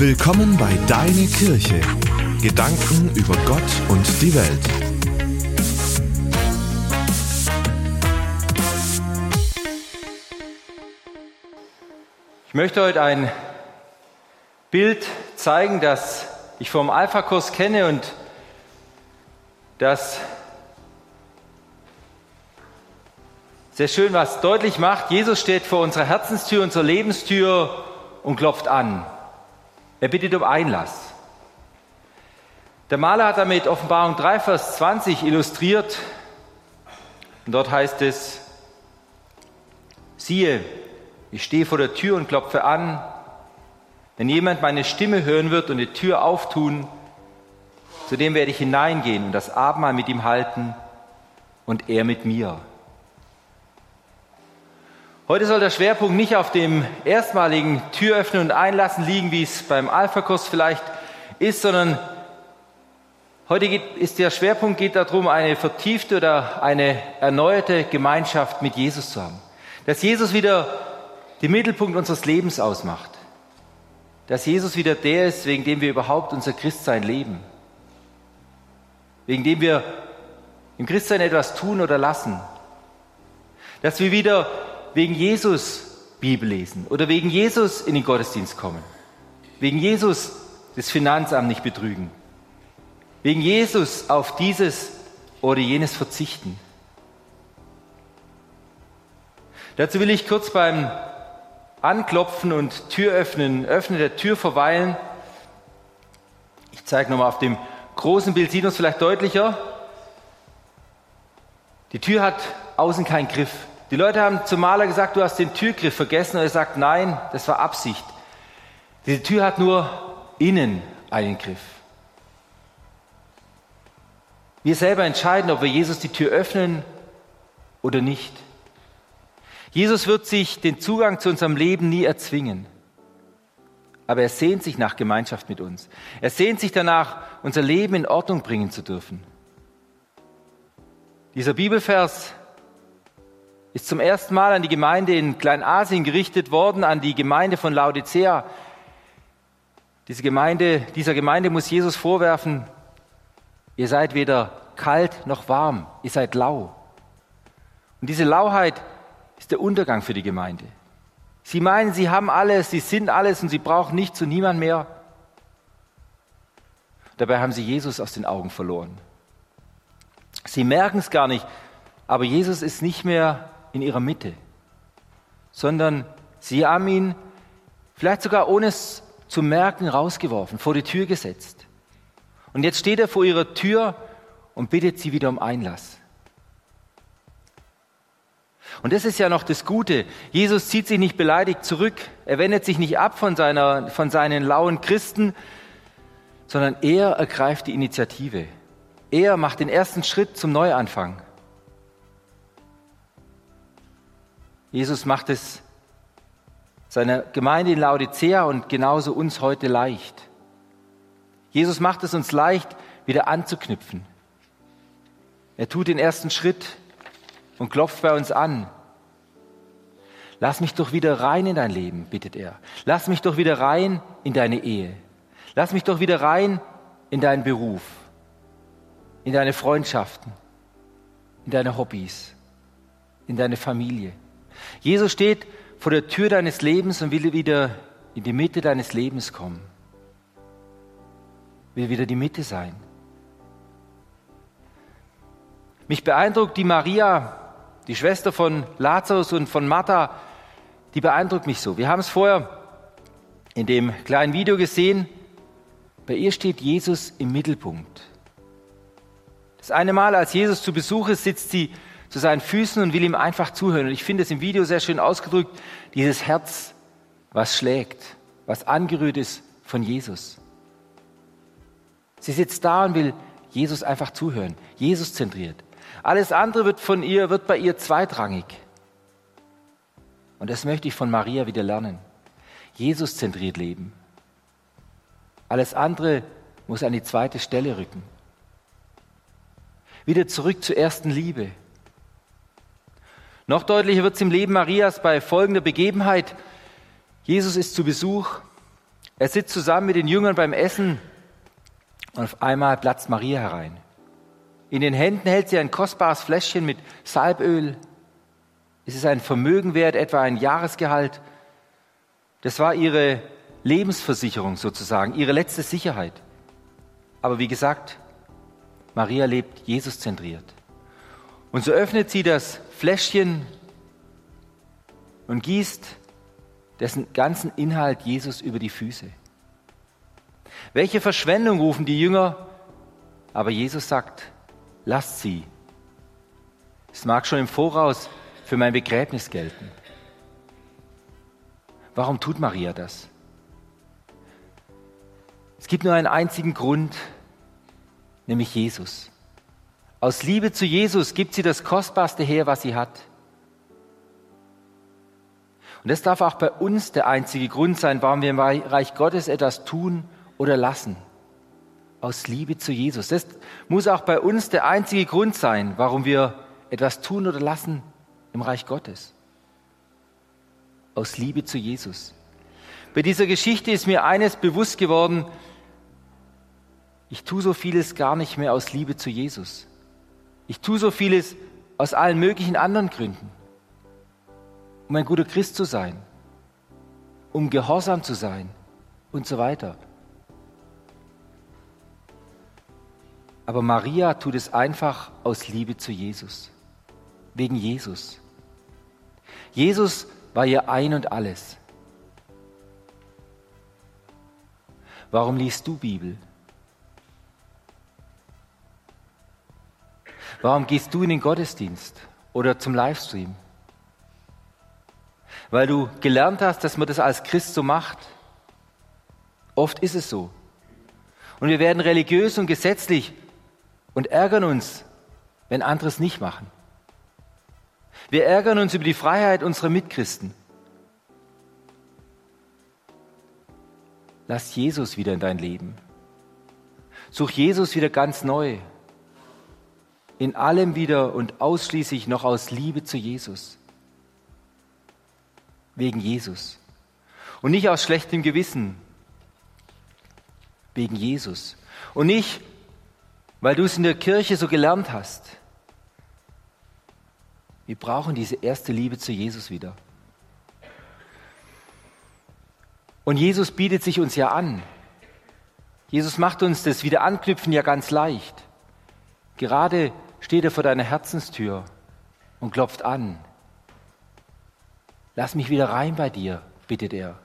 Willkommen bei Deine Kirche. Gedanken über Gott und die Welt. Ich möchte heute ein Bild zeigen, das ich vom Alpha-Kurs kenne und das sehr schön was deutlich macht. Jesus steht vor unserer Herzenstür, unserer Lebenstür und klopft an. Er bittet um Einlass. Der Maler hat damit Offenbarung 3, Vers 20 illustriert. Und dort heißt es, siehe, ich stehe vor der Tür und klopfe an. Wenn jemand meine Stimme hören wird und die Tür auftun, zu dem werde ich hineingehen und das Abendmahl mit ihm halten und er mit mir. Heute soll der Schwerpunkt nicht auf dem erstmaligen Türöffnen und Einlassen liegen, wie es beim Alpha-Kurs vielleicht ist, sondern heute geht, ist der Schwerpunkt geht darum, eine vertiefte oder eine erneuerte Gemeinschaft mit Jesus zu haben. Dass Jesus wieder den Mittelpunkt unseres Lebens ausmacht. Dass Jesus wieder der ist, wegen dem wir überhaupt unser Christsein leben. Wegen dem wir im Christsein etwas tun oder lassen. Dass wir wieder wegen Jesus Bibel lesen oder wegen Jesus in den Gottesdienst kommen, wegen Jesus das Finanzamt nicht betrügen, wegen Jesus auf dieses oder jenes verzichten. Dazu will ich kurz beim Anklopfen und Tür öffnen, der Tür verweilen. Ich zeige nochmal auf dem großen Bild, sieht man es vielleicht deutlicher. Die Tür hat außen keinen Griff. Die Leute haben zum Maler gesagt, du hast den Türgriff vergessen und er sagt, nein, das war Absicht. Diese Tür hat nur innen einen Griff. Wir selber entscheiden, ob wir Jesus die Tür öffnen oder nicht. Jesus wird sich den Zugang zu unserem Leben nie erzwingen. Aber er sehnt sich nach Gemeinschaft mit uns. Er sehnt sich danach, unser Leben in Ordnung bringen zu dürfen. Dieser Bibelvers ist zum ersten Mal an die Gemeinde in Kleinasien gerichtet worden, an die Gemeinde von Laodicea. Diese Gemeinde, dieser Gemeinde muss Jesus vorwerfen, ihr seid weder kalt noch warm, ihr seid lau. Und diese Lauheit ist der Untergang für die Gemeinde. Sie meinen, sie haben alles, sie sind alles und sie brauchen nichts und niemand mehr. Dabei haben sie Jesus aus den Augen verloren. Sie merken es gar nicht, aber Jesus ist nicht mehr in ihrer Mitte, sondern sie haben ihn vielleicht sogar ohne es zu merken rausgeworfen, vor die Tür gesetzt. Und jetzt steht er vor ihrer Tür und bittet sie wieder um Einlass. Und das ist ja noch das Gute. Jesus zieht sich nicht beleidigt zurück. Er wendet sich nicht ab von, seiner, von seinen lauen Christen, sondern er ergreift die Initiative. Er macht den ersten Schritt zum Neuanfang. Jesus macht es seiner Gemeinde in Laodicea und genauso uns heute leicht. Jesus macht es uns leicht, wieder anzuknüpfen. Er tut den ersten Schritt und klopft bei uns an. Lass mich doch wieder rein in dein Leben, bittet er. Lass mich doch wieder rein in deine Ehe. Lass mich doch wieder rein in deinen Beruf, in deine Freundschaften, in deine Hobbys, in deine Familie. Jesus steht vor der Tür deines Lebens und will wieder in die Mitte deines Lebens kommen. Will wieder die Mitte sein. Mich beeindruckt die Maria, die Schwester von Lazarus und von Martha, die beeindruckt mich so. Wir haben es vorher in dem kleinen Video gesehen. Bei ihr steht Jesus im Mittelpunkt. Das eine Mal, als Jesus zu Besuch ist, sitzt sie zu seinen Füßen und will ihm einfach zuhören. Und ich finde es im Video sehr schön ausgedrückt, dieses Herz, was schlägt, was angerührt ist von Jesus. Sie sitzt da und will Jesus einfach zuhören, Jesus zentriert. Alles andere wird von ihr, wird bei ihr zweitrangig. Und das möchte ich von Maria wieder lernen. Jesus zentriert leben. Alles andere muss an die zweite Stelle rücken. Wieder zurück zur ersten Liebe. Noch deutlicher wird es im Leben Marias bei folgender Begebenheit. Jesus ist zu Besuch Er sitzt zusammen mit den Jüngern beim Essen und auf einmal platzt Maria herein. In den Händen hält sie ein kostbares Fläschchen mit Salböl. Es ist ein Vermögen wert, etwa ein Jahresgehalt. Das war ihre Lebensversicherung sozusagen, ihre letzte Sicherheit. Aber wie gesagt, Maria lebt Jesus zentriert. Und so öffnet sie das Fläschchen und gießt dessen ganzen Inhalt Jesus über die Füße. Welche Verschwendung rufen die Jünger? Aber Jesus sagt, lasst sie. Es mag schon im Voraus für mein Begräbnis gelten. Warum tut Maria das? Es gibt nur einen einzigen Grund, nämlich Jesus. Aus Liebe zu Jesus gibt sie das Kostbarste her, was sie hat. Und das darf auch bei uns der einzige Grund sein, warum wir im Reich Gottes etwas tun oder lassen. Aus Liebe zu Jesus. Das muss auch bei uns der einzige Grund sein, warum wir etwas tun oder lassen im Reich Gottes. Aus Liebe zu Jesus. Bei dieser Geschichte ist mir eines bewusst geworden, ich tue so vieles gar nicht mehr aus Liebe zu Jesus. Ich tue so vieles aus allen möglichen anderen Gründen. Um ein guter Christ zu sein, um gehorsam zu sein und so weiter. Aber Maria tut es einfach aus Liebe zu Jesus, wegen Jesus. Jesus war ihr ein und alles. Warum liest du Bibel? Warum gehst du in den Gottesdienst oder zum Livestream? Weil du gelernt hast, dass man das als Christ so macht. Oft ist es so. Und wir werden religiös und gesetzlich und ärgern uns, wenn andere es nicht machen. Wir ärgern uns über die Freiheit unserer Mitchristen. Lass Jesus wieder in dein Leben. Such Jesus wieder ganz neu in allem wieder und ausschließlich noch aus Liebe zu Jesus. Wegen Jesus. Und nicht aus schlechtem Gewissen. Wegen Jesus. Und nicht, weil du es in der Kirche so gelernt hast. Wir brauchen diese erste Liebe zu Jesus wieder. Und Jesus bietet sich uns ja an. Jesus macht uns das Wiederanknüpfen ja ganz leicht. Gerade steht er vor deiner Herzenstür und klopft an. Lass mich wieder rein bei dir, bittet er.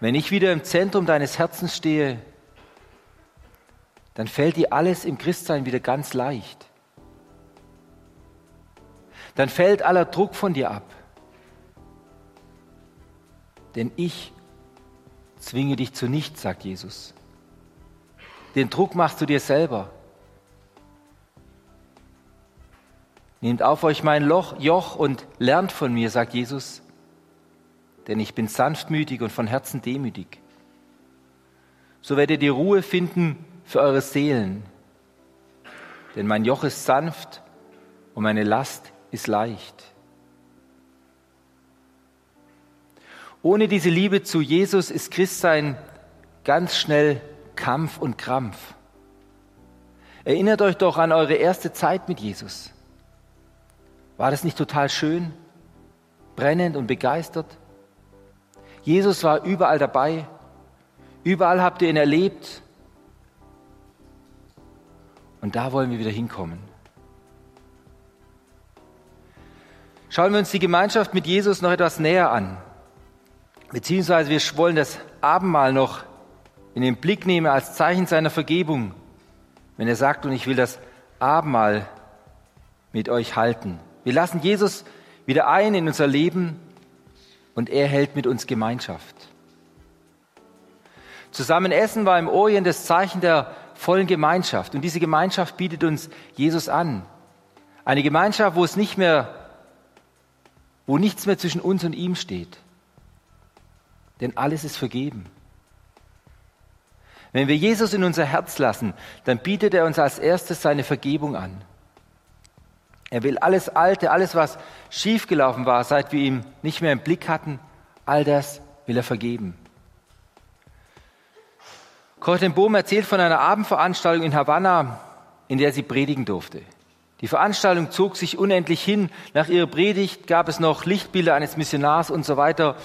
Wenn ich wieder im Zentrum deines Herzens stehe, dann fällt dir alles im Christsein wieder ganz leicht. Dann fällt aller Druck von dir ab. Denn ich zwinge dich zu nichts, sagt Jesus. Den Druck machst du dir selber. Nehmt auf euch mein Loch, Joch und lernt von mir, sagt Jesus, denn ich bin sanftmütig und von Herzen demütig. So werdet ihr Ruhe finden für eure Seelen, denn mein Joch ist sanft und meine Last ist leicht. Ohne diese Liebe zu Jesus ist Christsein ganz schnell Kampf und Krampf. Erinnert euch doch an eure erste Zeit mit Jesus. War das nicht total schön, brennend und begeistert? Jesus war überall dabei. Überall habt ihr ihn erlebt. Und da wollen wir wieder hinkommen. Schauen wir uns die Gemeinschaft mit Jesus noch etwas näher an. Beziehungsweise wir wollen das Abendmahl noch in den Blick nehmen als Zeichen seiner Vergebung, wenn er sagt, und ich will das Abendmahl mit euch halten. Wir lassen Jesus wieder ein in unser Leben und er hält mit uns Gemeinschaft. Zusammen essen war im Orient das Zeichen der vollen Gemeinschaft und diese Gemeinschaft bietet uns Jesus an. Eine Gemeinschaft, wo es nicht mehr, wo nichts mehr zwischen uns und ihm steht. Denn alles ist vergeben. Wenn wir Jesus in unser Herz lassen, dann bietet er uns als erstes seine Vergebung an. Er will alles Alte, alles, was schiefgelaufen war, seit wir ihn nicht mehr im Blick hatten, all das will er vergeben. Corrie ten Bohm erzählt von einer Abendveranstaltung in Havanna, in der sie predigen durfte. Die Veranstaltung zog sich unendlich hin. Nach ihrer Predigt gab es noch Lichtbilder eines Missionars und so weiter.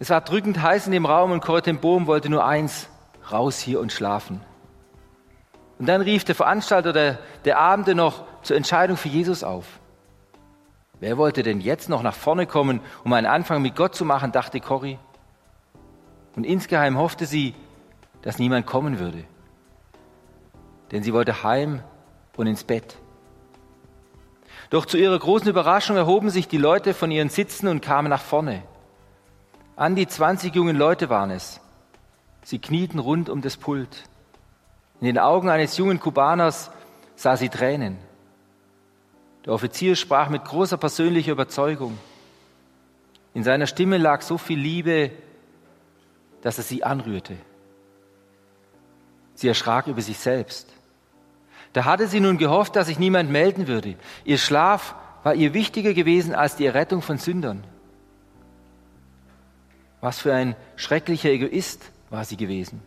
Es war drückend heiß in dem Raum und Corrie ten Bohm wollte nur eins, raus hier und schlafen. Und dann rief der Veranstalter der, der Abende noch zur Entscheidung für Jesus auf. Wer wollte denn jetzt noch nach vorne kommen, um einen Anfang mit Gott zu machen, dachte Corrie. Und insgeheim hoffte sie, dass niemand kommen würde. Denn sie wollte heim und ins Bett. Doch zu ihrer großen Überraschung erhoben sich die Leute von ihren Sitzen und kamen nach vorne. An die 20 jungen Leute waren es. Sie knieten rund um das Pult. In den Augen eines jungen Kubaners sah sie Tränen. Der Offizier sprach mit großer persönlicher Überzeugung. In seiner Stimme lag so viel Liebe, dass er sie anrührte. Sie erschrak über sich selbst. Da hatte sie nun gehofft, dass sich niemand melden würde. Ihr Schlaf war ihr wichtiger gewesen als die Errettung von Sündern. Was für ein schrecklicher Egoist war sie gewesen.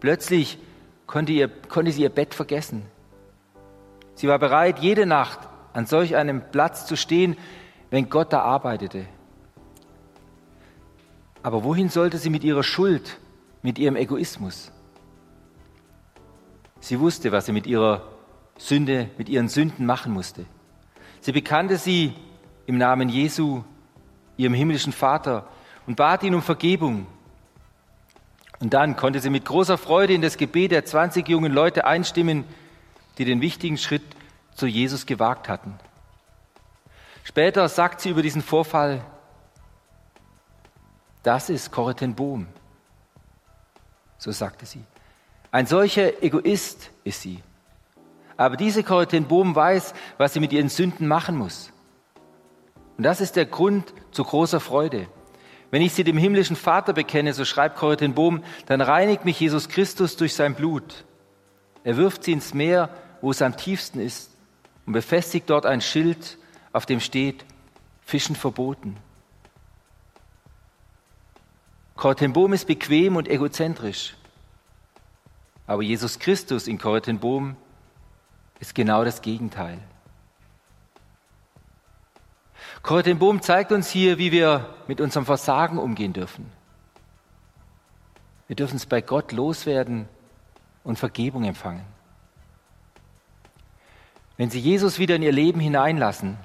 Plötzlich konnte, ihr, konnte sie ihr Bett vergessen. Sie war bereit, jede Nacht an solch einem Platz zu stehen, wenn Gott da arbeitete. Aber wohin sollte sie mit ihrer Schuld, mit ihrem Egoismus? Sie wusste, was sie mit ihrer Sünde, mit ihren Sünden machen musste. Sie bekannte sie im Namen Jesu, ihrem himmlischen Vater, und bat ihn um Vergebung. Und dann konnte sie mit großer Freude in das Gebet der 20 jungen Leute einstimmen, die den wichtigen Schritt zu Jesus gewagt hatten. Später sagt sie über diesen Vorfall, das ist Corrie Bohm. So sagte sie. Ein solcher Egoist ist sie. Aber diese Corrie Bohm weiß, was sie mit ihren Sünden machen muss. Und das ist der Grund zu großer Freude. Wenn ich sie dem himmlischen Vater bekenne, so schreibt Corrie ten Bohm, dann reinigt mich Jesus Christus durch sein Blut. Er wirft sie ins Meer, wo es am tiefsten ist, und befestigt dort ein Schild, auf dem steht, Fischen verboten. Corrie ten Bohm ist bequem und egozentrisch. Aber Jesus Christus in Korinthenbohm ist genau das Gegenteil. Korinthenbohm zeigt uns hier, wie wir mit unserem Versagen umgehen dürfen. Wir dürfen es bei Gott loswerden und Vergebung empfangen. Wenn Sie Jesus wieder in Ihr Leben hineinlassen,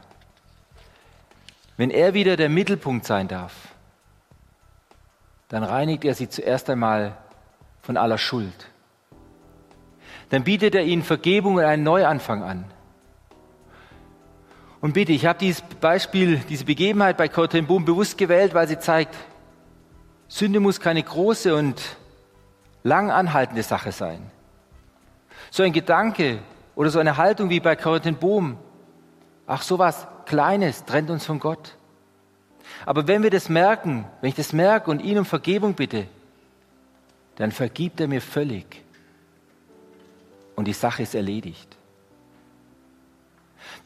wenn er wieder der Mittelpunkt sein darf, dann reinigt er Sie zuerst einmal von aller Schuld dann bietet er ihnen Vergebung und einen Neuanfang an. Und bitte, ich habe dieses Beispiel, diese Begebenheit bei Boom bewusst gewählt, weil sie zeigt, Sünde muss keine große und lang anhaltende Sache sein. So ein Gedanke oder so eine Haltung wie bei Boom, ach sowas Kleines trennt uns von Gott. Aber wenn wir das merken, wenn ich das merke und ihn um Vergebung bitte, dann vergibt er mir völlig und die Sache ist erledigt.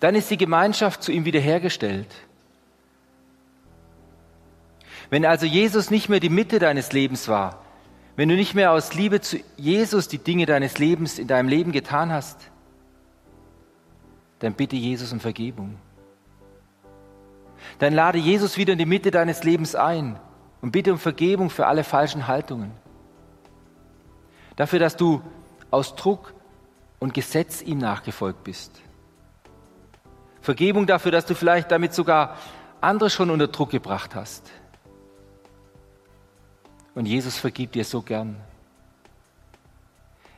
Dann ist die Gemeinschaft zu ihm wiederhergestellt. Wenn also Jesus nicht mehr die Mitte deines Lebens war, wenn du nicht mehr aus Liebe zu Jesus die Dinge deines Lebens in deinem Leben getan hast, dann bitte Jesus um Vergebung. Dann lade Jesus wieder in die Mitte deines Lebens ein und bitte um Vergebung für alle falschen Haltungen. Dafür, dass du aus Druck und Gesetz ihm nachgefolgt bist. Vergebung dafür, dass du vielleicht damit sogar andere schon unter Druck gebracht hast. Und Jesus vergibt dir so gern.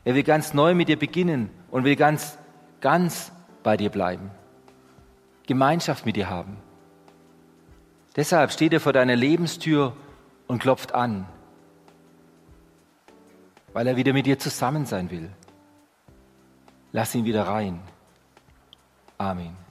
Er will ganz neu mit dir beginnen und will ganz, ganz bei dir bleiben. Gemeinschaft mit dir haben. Deshalb steht er vor deiner Lebenstür und klopft an, weil er wieder mit dir zusammen sein will. Lass ihn wieder rein. Amen.